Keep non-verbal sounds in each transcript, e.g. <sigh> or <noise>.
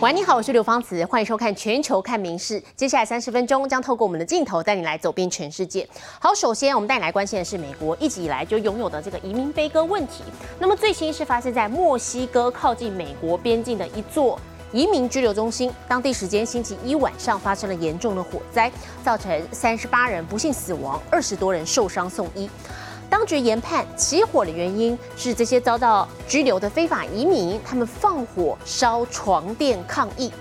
喂，你好，我是刘芳慈，欢迎收看《全球看名事》。接下来三十分钟将透过我们的镜头带你来走遍全世界。好，首先我们带你来关心的是美国一直以来就拥有的这个移民悲歌问题。那么最新是发生在墨西哥靠近美国边境的一座移民拘留中心，当地时间星期一晚上发生了严重的火灾，造成三十八人不幸死亡，二十多人受伤送医。当局研判起火的原因是这些遭到拘留的非法移民，他们放火烧床垫抗议。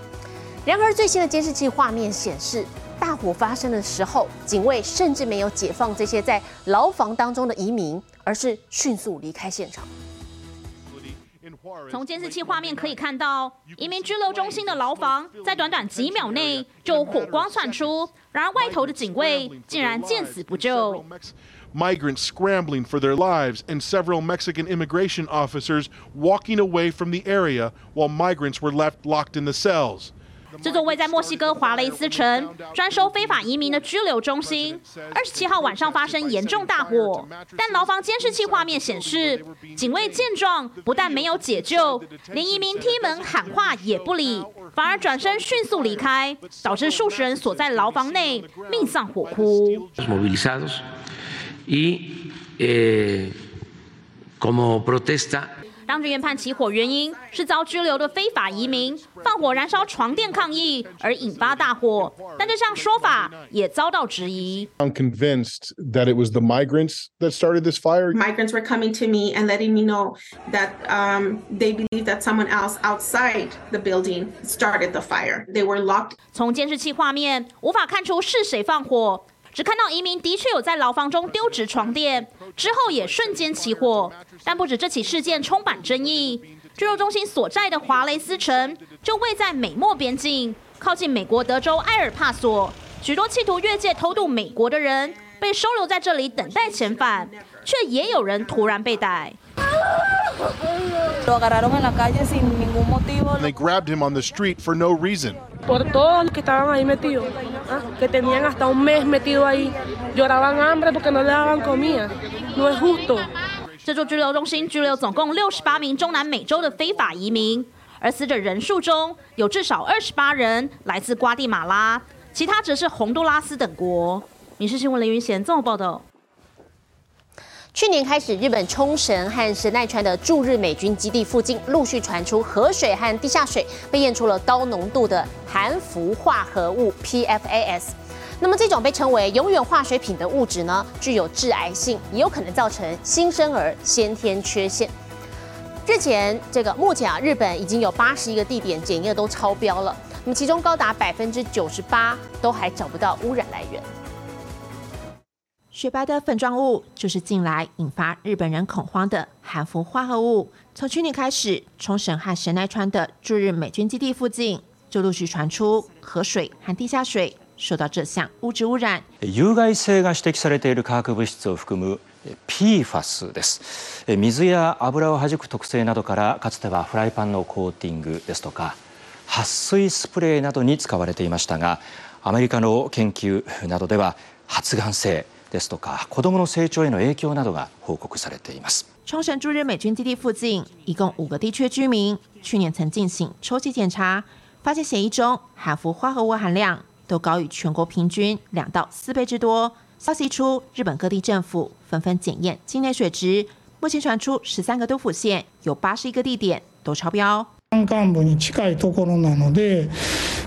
然而，最新的监视器画面显示，大火发生的时候，警卫甚至没有解放这些在牢房当中的移民，而是迅速离开现场。从监视器画面可以看到，移民拘留中心的牢房在短短几秒内就火光窜出，然而外头的警卫竟然见死不救。migrants scrambling for their lives, and several Mexican immigration officers walking away from the area while migrants were left locked in the cells. 这座位在墨西哥华雷斯城、专收非法移民的拘留中心，二十七号晚上发生严重大火，但牢房监视器画面显示，警卫见状不但没有解救，连移民踢门喊话也不理，反而转身迅速离开，导致数十人锁在牢房内命丧火窟。Eh, 当局研判起火原因是遭拘留的非法移民放火燃烧床垫抗议而引发大火，但这项说法也遭到质疑。I'm convinced that it was the migrants that started this fire. Migrants were coming to me and letting me know that um, they believe that someone else outside the building started the fire. They were locked. 从监视器画面无法看出是谁放火。只看到移民的确有在牢房中丢掷床垫，之后也瞬间起火。但不止这起事件充满争议，居留中心所在的华雷斯城就位在美墨边境，靠近美国德州埃尔帕索。许多企图越界偷渡美国的人被收留在这里等待遣返，却也有人突然被逮。They grabbed him on the street for no reason. 这座拘留中心拘留总共六十八名中南美洲的非法移民，而死者人数中有至少二十八人来自瓜地马拉，其他则是洪都拉斯等国。《民事新闻》雷云贤综合报道。去年开始，日本冲绳和神奈川的驻日美军基地附近陆续传出河水和地下水被验出了高浓度的含氟化合物 PFAS。那么这种被称为“永远化学品”的物质呢，具有致癌性，也有可能造成新生儿先天缺陷。日前，这个目前啊，日本已经有八十一个地点检验都超标了，那么其中高达百分之九十八都还找不到污染来源。雪白的粉状物就是近来引发日本人恐慌的含氟化合物。从去年开始，冲绳和神奈川的驻日美军基地附近就陆续传出河水和地下水受到这项物质污染。有害性が指摘されている化学物質を含む PFAS です。水や油を弾く特性などから、かつてはフライパンのコーティングですとか、撥水スプレーなどに使われていましたが、アメリカの研究などでは発がん性。 ですとか子供の成長への影響などが報告されています。冲绳驻日美军基地附近，一共五个地区居民去年曾进行抽血检查，发现血液中含氟化合物含量都高于全国平均两到四倍之多。消息出，日本各地政府纷纷检验境内水质，目前传出十三个都府县有八十一个地点都超标。山間部に近いところなので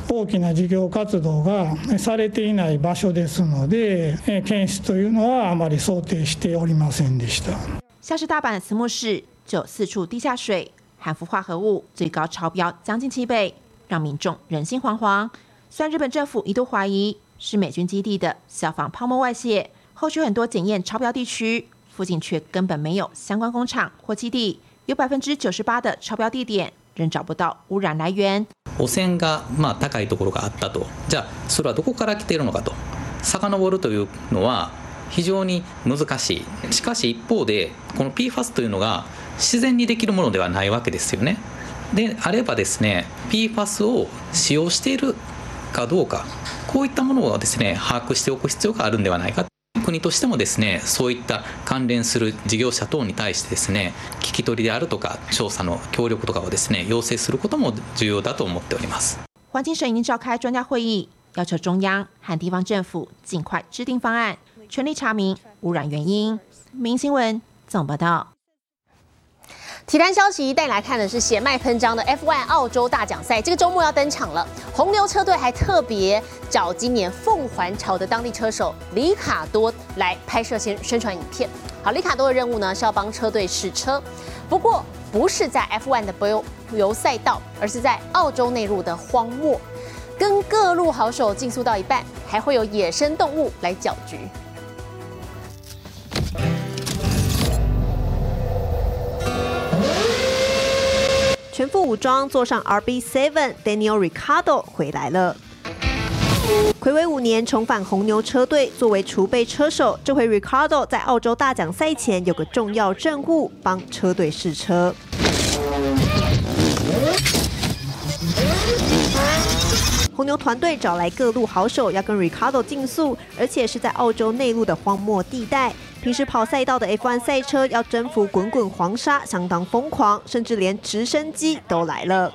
大きな事業活動がされていない場所ですので検出というのはあまり想定しておりませんでした。像是大阪慈木市就有四处地下水含氟化合物最高超标将近七倍，让民众人心惶惶。虽然日本政府一度怀疑是美军基地的消防泡沫外泄，后续很多检验超标地区附近却根本没有相关工厂或基地，有百分之九十八的超标地点。仍找不到污染来源。 汚染がまあ高いところがあったと、じゃあそれはどこから来ているのかと、遡るというのは非常に難しい。しかし一方でこの PFAS というのが自然にできるものではないわけですよね。であればですね、PFAS を使用しているかどうか、こういったものをですね把握しておく必要があるんではないか。国としてもですねそういった関連する事業者等に対してですね聞き取りであるとか調査の協力とかをですね要請することも重要だと思っております。环境省已经召开专家会议，要求中央和地方政府尽快制定方案，全力查明污染原因。明新闻总报道。体坛消息带你来看的是血脉喷张的 F1 澳洲大奖赛，这个周末要登场了。红牛车队还特别找今年凤凰潮的当地车手里卡多来拍摄宣宣传影片。好，里卡多的任务呢是要帮车队试车，不过不是在 F1 的柏油赛道，而是在澳洲内陆的荒漠，跟各路好手竞速到一半，还会有野生动物来搅局。全副武装坐上 RB7，Daniel Ricardo 回来了。暌违五年重返红牛车队，作为储备车手，这回 Ricardo 在澳洲大奖赛前有个重要任务，帮车队试车。红牛团队找来各路好手，要跟 Ricardo 竞速，而且是在澳洲内陆的荒漠地带。平时跑赛道的 F1 赛车要征服滚滚黄沙，相当疯狂，甚至连直升机都来了。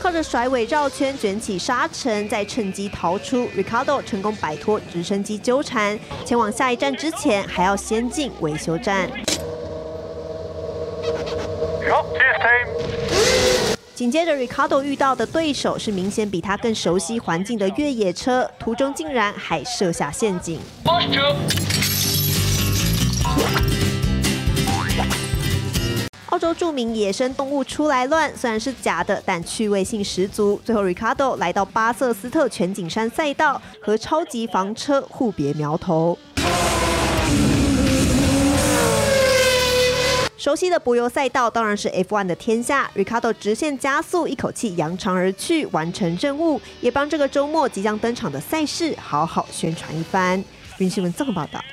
靠着甩尾绕圈卷起沙尘，再趁机逃出。Ricardo 成功摆脱直升机纠缠，前往下一站之前还要先进维修站。紧接着，Ricardo 遇到的对手是明显比他更熟悉环境的越野车，途中竟然还设下陷阱。澳洲著名野生动物出来乱，虽然是假的，但趣味性十足。最后，Ricardo 来到巴瑟斯特全景山赛道，和超级房车互别苗头。熟悉的柏油赛道当然是 F1 的天下，Ricardo 直线加速，一口气扬长而去，完成任务，也帮这个周末即将登场的赛事好好宣传一番。云新闻综合报道。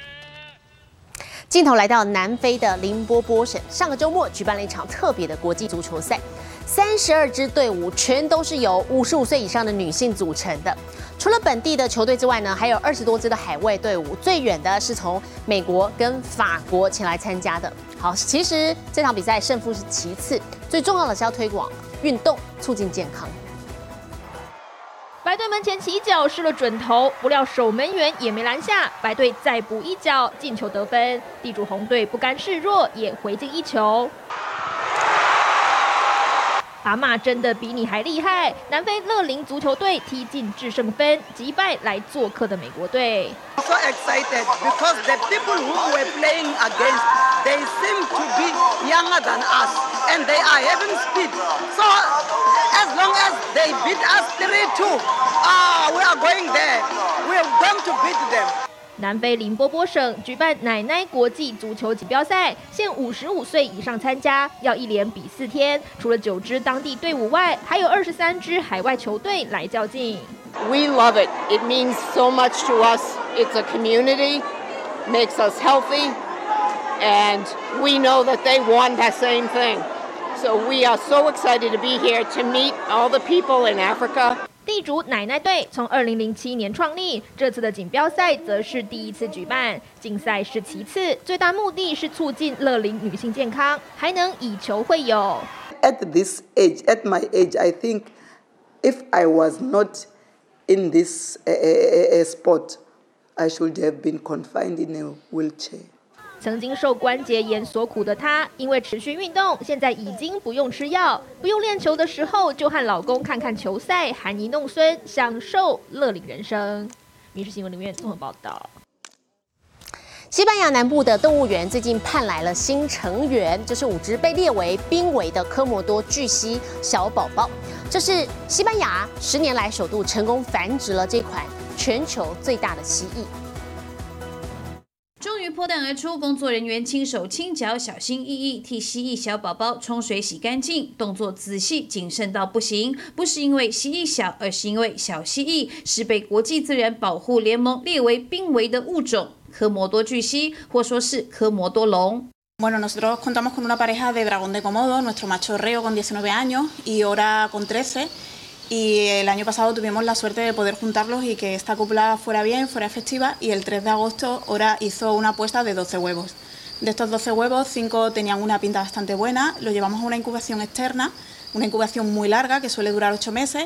镜头来到南非的林波波省，上个周末举办了一场特别的国际足球赛，三十二支队伍全都是由五十五岁以上的女性组成的。除了本地的球队之外呢，还有二十多支的海外队伍，最远的是从美国跟法国前来参加的。好，其实这场比赛胜负是其次，最重要的是要推广运动，促进健康。白队门前起脚失了准头，不料守门员也没拦下，白队再补一脚进球得分。地主红队不甘示弱，也回敬一球。阿妈真的比你还厉害！南非乐龄足球队踢进制胜分，击败来做客的美国队。So excited because the people who we're playing against, they seem to be younger than us, and they are having speed. So as long as they beat us three-two, ah, we are going there. We are going to beat them. 南非林波波省举办奶奶国际足球锦标赛，限五十五岁以上参加，要一连比四天。除了九支当地队伍外，还有二十三支海外球队来较劲。We love it. It means so much to us. It's a community, makes us healthy, and we know that they want that same thing. So we are so excited to be here to meet all the people in Africa. 地主奶奶队从二零零七年创立，这次的锦标赛则是第一次举办。竞赛是其次，最大目的是促进乐龄女性健康，还能以球会友。At this age, at my age, I think if I was not in this sport, I should have been confined in a wheelchair. 曾经受关节炎所苦的她，因为持续运动，现在已经不用吃药，不用练球的时候，就和老公看看球赛，含饴弄孙，享受乐龄人生。《民事新闻》里面综合报道。西班牙南部的动物园最近盼来了新成员，就是五只被列为濒危的科摩多巨蜥小宝宝。这是西班牙十年来首度成功繁殖了这款全球最大的蜥蜴。破蛋而出，工作人员轻手轻脚、小心翼翼替蜥蜴小宝宝冲水洗干净，动作仔细谨慎到不行。不是因为蜥蜴小，而是因为小蜥蜴是被国际自然保护联盟列为濒危的物种——科摩多巨蜥，或说是科摩多龙。Bueno, nosotros contamos con una pareja de dragón de Komodo, nuestro macho reo con 19 años y ahora con 13. Y el año pasado tuvimos la suerte de poder juntarlos y que esta cópula fuera bien, fuera efectiva y el 3 de agosto ahora hizo una apuesta de 12 huevos. De estos 12 huevos, 5 tenían una pinta bastante buena, lo llevamos a una incubación externa, una incubación muy larga que suele durar 8 meses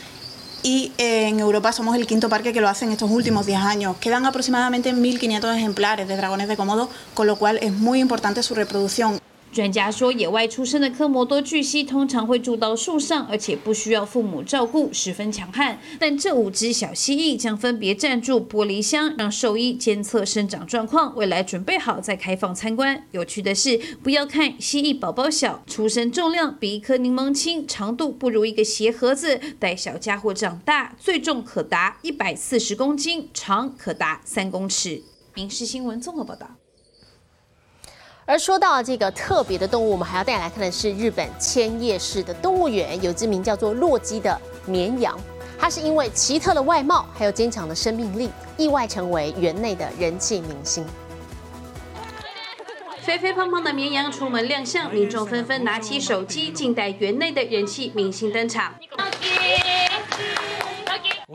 y en Europa somos el quinto parque que lo hace en estos últimos 10 años. Quedan aproximadamente 1.500 ejemplares de dragones de Komodo, con lo cual es muy importante su reproducción. 专家说，野外出生的科摩多巨蜥通常会住到树上，而且不需要父母照顾，十分强悍。但这五只小蜥蜴将分别暂住玻璃箱，让兽医监测生长状况，未来准备好再开放参观。有趣的是，不要看蜥蜴宝宝小，出生重量比一颗柠檬轻，长度不如一个鞋盒子。待小家伙长大，最重可达一百四十公斤，长可达三公尺。民事新闻综合报道。而说到这个特别的动物，我们还要带来看的是日本千叶市的动物园，有只名叫做洛基的绵羊。它是因为奇特的外貌，还有坚强的生命力，意外成为园内的人气明星。<laughs> 肥肥胖胖的绵羊出门亮相，民众纷纷拿起手机，静待园内的人气明星登场。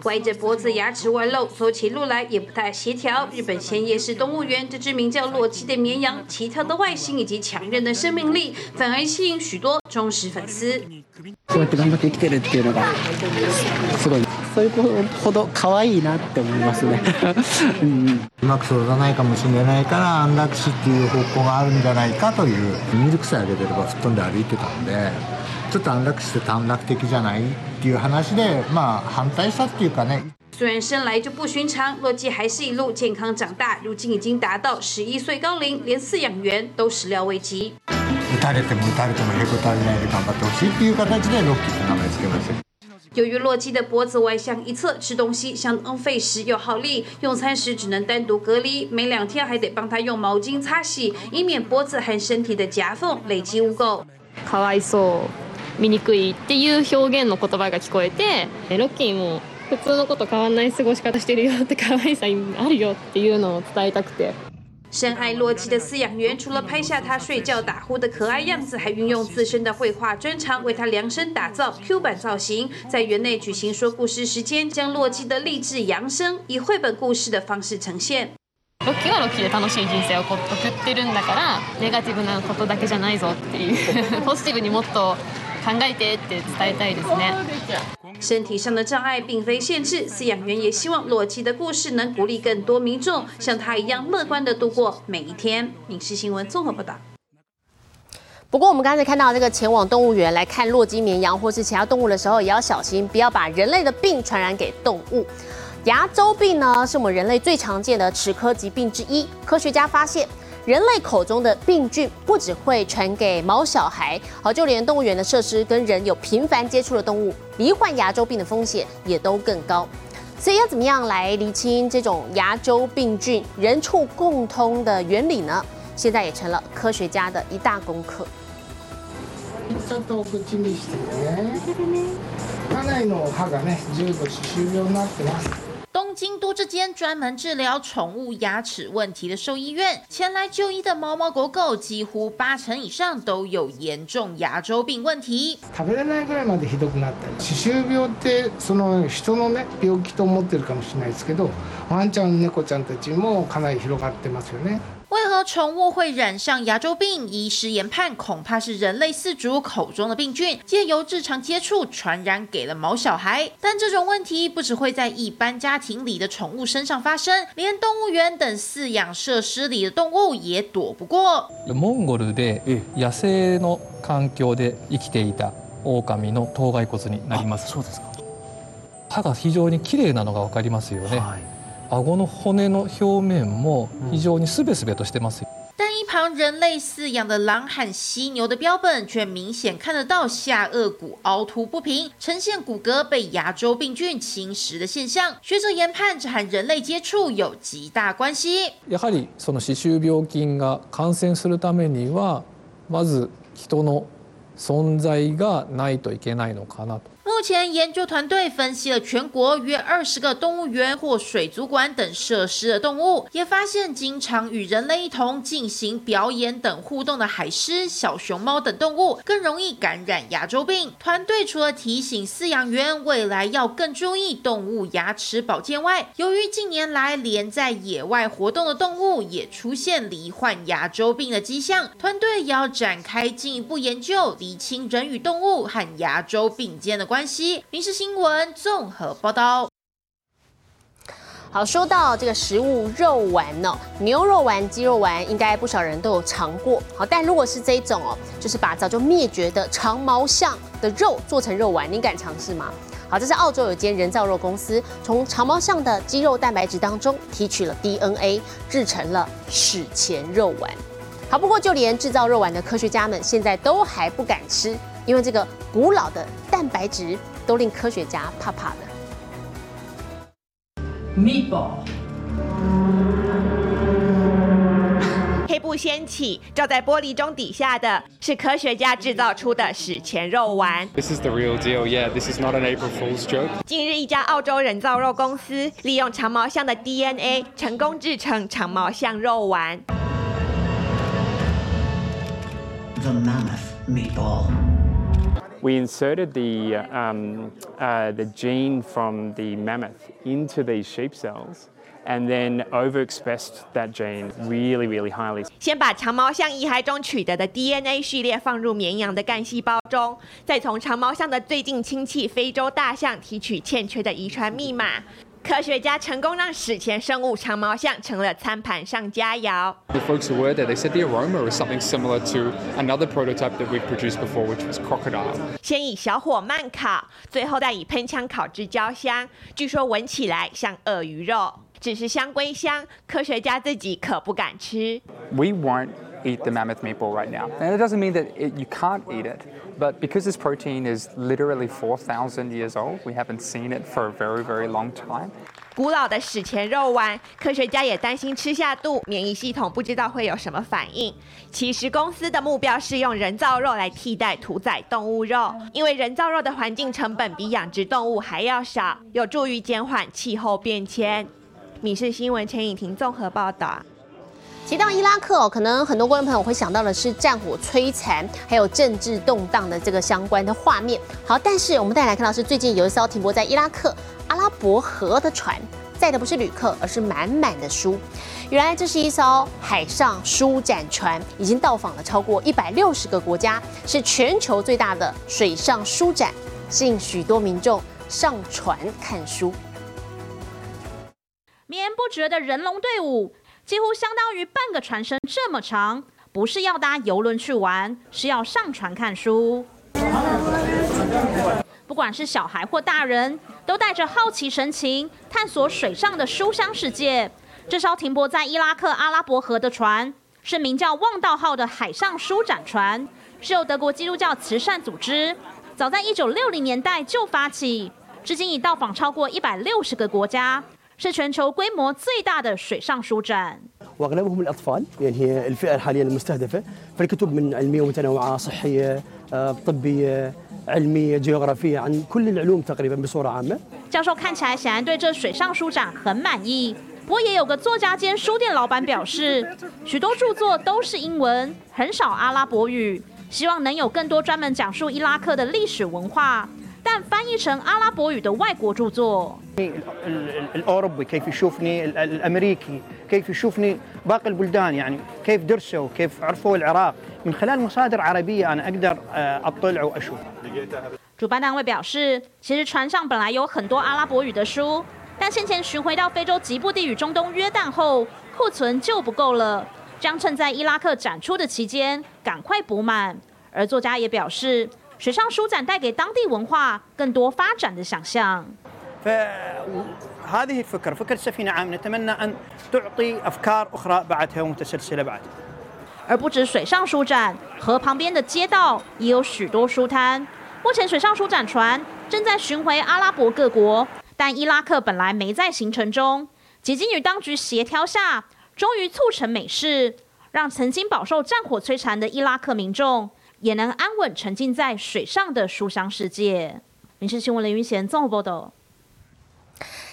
歪着脖子，牙齿外露，走起路来也不太协调。日本千叶市动物园这只名叫洛基的绵羊，奇特的外形以及强韧的生命力，反而吸引许多忠实粉丝。こうやって頑張って生きてるっていうのがすごいそういう子ほど可愛いなって思いますねうまく育たないかもしれないから安楽死っていう方向があるんじゃないかというミルクさえあげてれば吹っ飛んで歩いてたんで ちょっと安楽死って短絡的じゃないっていう話でまあ反対したっていうかね虽然生来就不寻常，洛基还是一路健康长大，如今已经达到十一岁高龄，连饲养员都始料未及。打たれても打たれてもへこたれないで頑張ってほしいっていう形でロッキーって名前つけました。由于洛基的脖子歪向一侧，吃东西相当费时又耗力，用餐时只能单独隔离，每两天还得帮他用毛巾擦洗，以免脖子和身体的夹缝累积污垢。かわいそう、 醜いっていう表現の言葉が聞こえて、ロッキーも。普通のこと変わんない過ごし方してるよって可愛さあるよっていうのを伝えたくて。深爱洛基的饲养员除了拍下他睡觉打呼的可爱样子，还运用自身的绘画专长为他量身打造 Q 版造型，在园内举行说故事时间，将洛基的励志扬声以绘本故事的方式呈现。ロッキーはロッキーで楽しい人生を送ってるんだから、ネガティブなことだけじゃないぞっていう <laughs> ポジティブにもっと考えてって伝えたいですね。身体上的障碍并非限制，饲养员也希望洛基的故事能鼓励更多民众像他一样乐观的度过每一天。影视新闻综合报道。不过，我们刚才看到这个前往动物园来看洛基绵羊或是其他动物的时候，也要小心，不要把人类的病传染给动物。牙周病呢，是我们人类最常见的齿科疾病之一。科学家发现。 人类口中的病菌不只会传给毛小孩，好，就连动物园的设施跟人有频繁接触的动物，罹患牙周病的风险也都更高。所以要怎么样来厘清这种牙周病菌人畜共通的原理呢？现在也成了科学家的一大功课。京都这间专门治疗宠物牙齿问题的兽医院，前来就医的猫猫狗狗几乎八成以上都有严重牙周病问题。食べれないぐらいまでひどくなったり、歯周病ってその人のね病気と思ってるかもしれないですけど、ワンちゃん猫ちゃんたちもかなり広がってますよね。 为何宠物会染上牙周病？医师研判，恐怕是人类饲主口中的病菌，借由日常接触传染给了毛小孩。但这种问题不只会在一般家庭里的宠物身上发生，连动物园等饲养设施里的动物也躲不过。モンゴルで野生の環境で生きていた狼の頭蓋骨になります。そうですか。歯が非常に綺麗なのがわかりますよね。 顎の骨の表面も非常にすべすべとしてます。旁人类饲养的狼和犀牛的标本，却明显看得到下颚骨凹凸不平，呈现骨骼被牙周病菌侵蚀的现象。学者研判，这和人类接触有极大关系。やはりその歯周病菌が感染するためにはまず人の存在がないといけないのかなと。目前，研究团队分析了全国约二十个动物园或水族馆等设施的动物，也发现经常与人类一同进行表演等互动的海狮、小熊猫等动物更容易感染牙周病。团队除了提醒饲养员未来要更注意动物牙齿保健外，由于近年来连在野外活动的动物也出现罹患牙周病的迹象，团队也要展开进一步研究，厘清人与动物和牙周病间的关关系。民事新闻综合报道。好，说到这个食物肉丸哦，牛肉丸、鸡肉丸，应该不少人都有尝过。好，但如果是这一种哦，就是把早就灭绝的长毛象的肉做成肉丸，你敢尝试吗？好，这是澳洲有间人造肉公司从长毛象的肌肉蛋白质当中提取了 DNA，制成了史前肉丸。好，不过就连制造肉丸的科学家们现在都还不敢吃，因为这个古老的蛋白质都令科学家怕怕的。Meatball。黑布掀起，照在玻璃中底下的是科学家制造出的史前肉丸。This is the real deal. Yeah, this is not an April Fool's joke. 近日，一家澳洲人造肉公司利用长毛象的 DNA 成功制成长毛象肉丸。The mammoth meatball. We inserted the, um, uh, the gene from the mammoth into these sheep cells and then overexpressed that gene really, really highly. 先把长毛象遗骸中取得的 DNA 序列放入绵羊的干细胞中，再从长毛象的最近亲戚非洲大象提取欠缺的遗传密码。 科学家成功让史前生物长毛象成了餐盘上佳肴。The folks who were there, they said the aroma was something similar to another prototype that we've produced before, which was crocodile. 先以小火慢烤，最后再以喷枪烤至焦香，据说闻起来像鳄鱼肉。只是香归香，科学家自己可不敢吃。We won't eat the mammoth meatball right now. And it doesn't mean that it, you can't eat it, but because this protein is literally 4,000 years old, we haven't seen it for a very, very long time. 古老的史前肉丸，科学家也担心吃下肚，免疫系统不知道会有什么反应。其实公司的目标是用人造肉来替代屠宰动物肉，因为人造肉的环境成本比养殖动物还要少，有助于减缓气候变迁。米氏新闻陈颖婷综合报道。提到伊拉克哦，可能很多观众朋友会想到的是战火摧残，还有政治动荡的这个相关的画面。好，但是我们带来看到是最近有一艘停泊在伊拉克阿拉伯河的船，载的不是旅客，而是满满的书。原来这是一艘海上书展船，已经到访了超过一百六十个国家，是全球最大的水上书展，吸引许多民众上船看书。绵不绝的人龙队伍，几乎相当于半个船身这么长。不是要搭游轮去玩，是要上船看书。不管是小孩或大人，都带着好奇神情探索水上的书香世界。这艘停泊在伊拉克阿拉伯河的船，是名叫“望道号”的海上书展船，是由德国基督教慈善组织早在一九六零年代就发起，至今已到访超过一百六十个国家。是全球规模最大的水上书展。 واغلبهم الاطفال لان هي الفئه حاليا المستهدفه فالكتب من علميه متنوعه صحيه طبيه علميه جغرافيه عن كل العلوم تقريبا بصوره عامه 教授看起来显然对这水上书展很满意，不过也有个作家兼书店老板表示，许多着作都是英文，很少阿拉伯语，希望能有更多专门讲述伊拉克的历史文化， 但翻译成阿拉伯语的外国着作。 الاوروبي كيف يشوفني الامريكي كيف يشوفني باقي البلدان يعني كيف درسوا كيف عرفوا العراق من خلال مصادر عربيه انا اقدر اطلع واشوف 主办单位表示，其实船上本来有很多阿拉伯语的书，但先前巡回到非洲吉布地与中东约旦后，库存就不够了，将趁在伊拉克展出的期间赶快补满。而作家也表示， 水上书展带给当地文化更多发展的想象。 فهذه الفكرة فكرة سفينة عام نتمنى أن تعطي أفكار أخرى بعدها ومتسلسلة بعد 而不止水上书展，河旁边的街道也有许多书摊。目前水上书展船正在巡回阿拉伯各国，但伊拉克本来没在行程中。几经与当局协调下，终于促成美事，让曾经饱受战火摧残的伊拉克民众 也能安稳沉浸在水上的书香世界。民事新闻林云贤综合报道。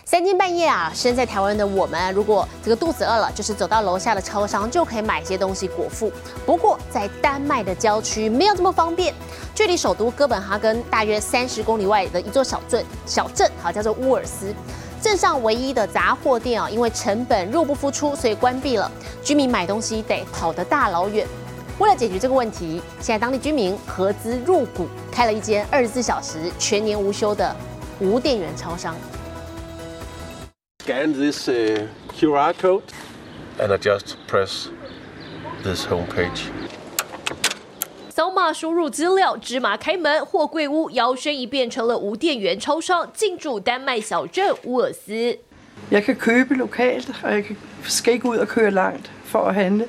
三更半夜啊，身在台湾的我们，如果这个肚子饿了，就是走到楼下的超商就可以买些东西果腹。不过在丹麦的郊区没有这么方便，距离首都哥本哈根大约三十公里外的一座小镇，小镇好叫做乌尔斯。镇上唯一的杂货店啊，因为成本入不敷出，所以关闭了。居民买东西得跑得大老远。为了解决这个问题，现在当地居民合资入股，开了一间二十四小时、全年无休的无电源超商。scan this uh, QR code and I just press this homepage. 扫码输入资料，芝麻开门，货柜屋摇身一变成了无电源超商，进驻丹麦小镇乌尔斯。Jeg kan købe lokalt, og jeg skal ikke ud og køre langt for at handle.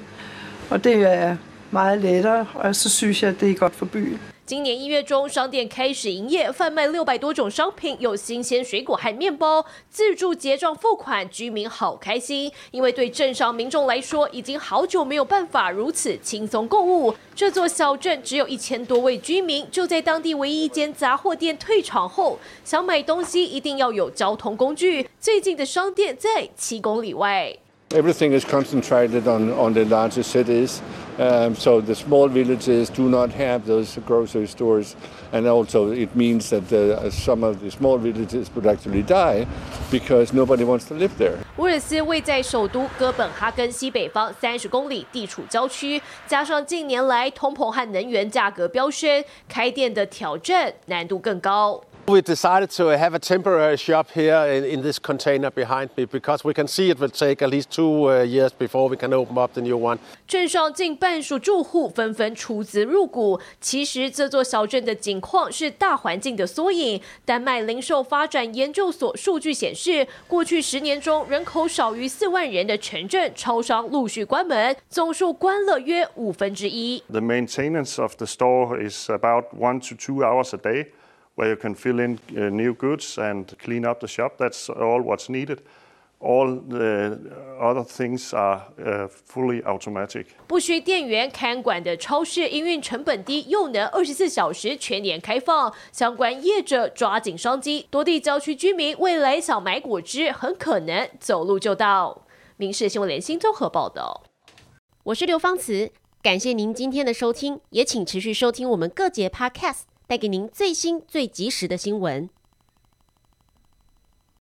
Og det er meget lettere, og så synes jeg, det er godt for byen. 今年一月中，商店开始营业，贩卖六百多种商品，有新鲜水果和面包，自助结账付款，居民好开心，因为对镇上民众来说，已经好久没有办法如此轻松购物。这座小镇只有一千多位居民，就在当地唯一一间杂货店退场后，想买东西一定要有交通工具，最近的商店在七公里外。Everything is concentrated on, on the larger cities. Um, so the small villages do not have those grocery stores, and also it means that uh, some of the small villages would actually die because nobody wants to live there. 乌尔斯位在首都哥本哈根西北方三十公里，地处郊区，加上近年来通膨和能源价格飙升，开店的挑战难度更高。 We decided to have a temporary shop here in, in, this container behind me because we can see it will take at least two uh, years before we can open up the new one. 镇上近半数住户纷纷出资入股。其实这座小镇的景况是大环境的缩影。丹麦零售发展研究所数据显示，过去十年中，人口少于四万人的城镇超商陆续关门，总数关了约五分之一。The maintenance of the store is about one to two hours a day where you can fill in uh, new goods and clean up the shop. That's all what's needed. All the other things are uh, fully automatic. 不需店员看管的超市，营运成本低，又能二十四小时全年开放。相关业者抓紧商机，多地郊区居民未来想买果汁，很可能走路就到。民事新闻联新综合报道。我是刘芳慈，感谢您今天的收听，也请持续收听我们各节 Podcast。带给您最新最及时的新闻。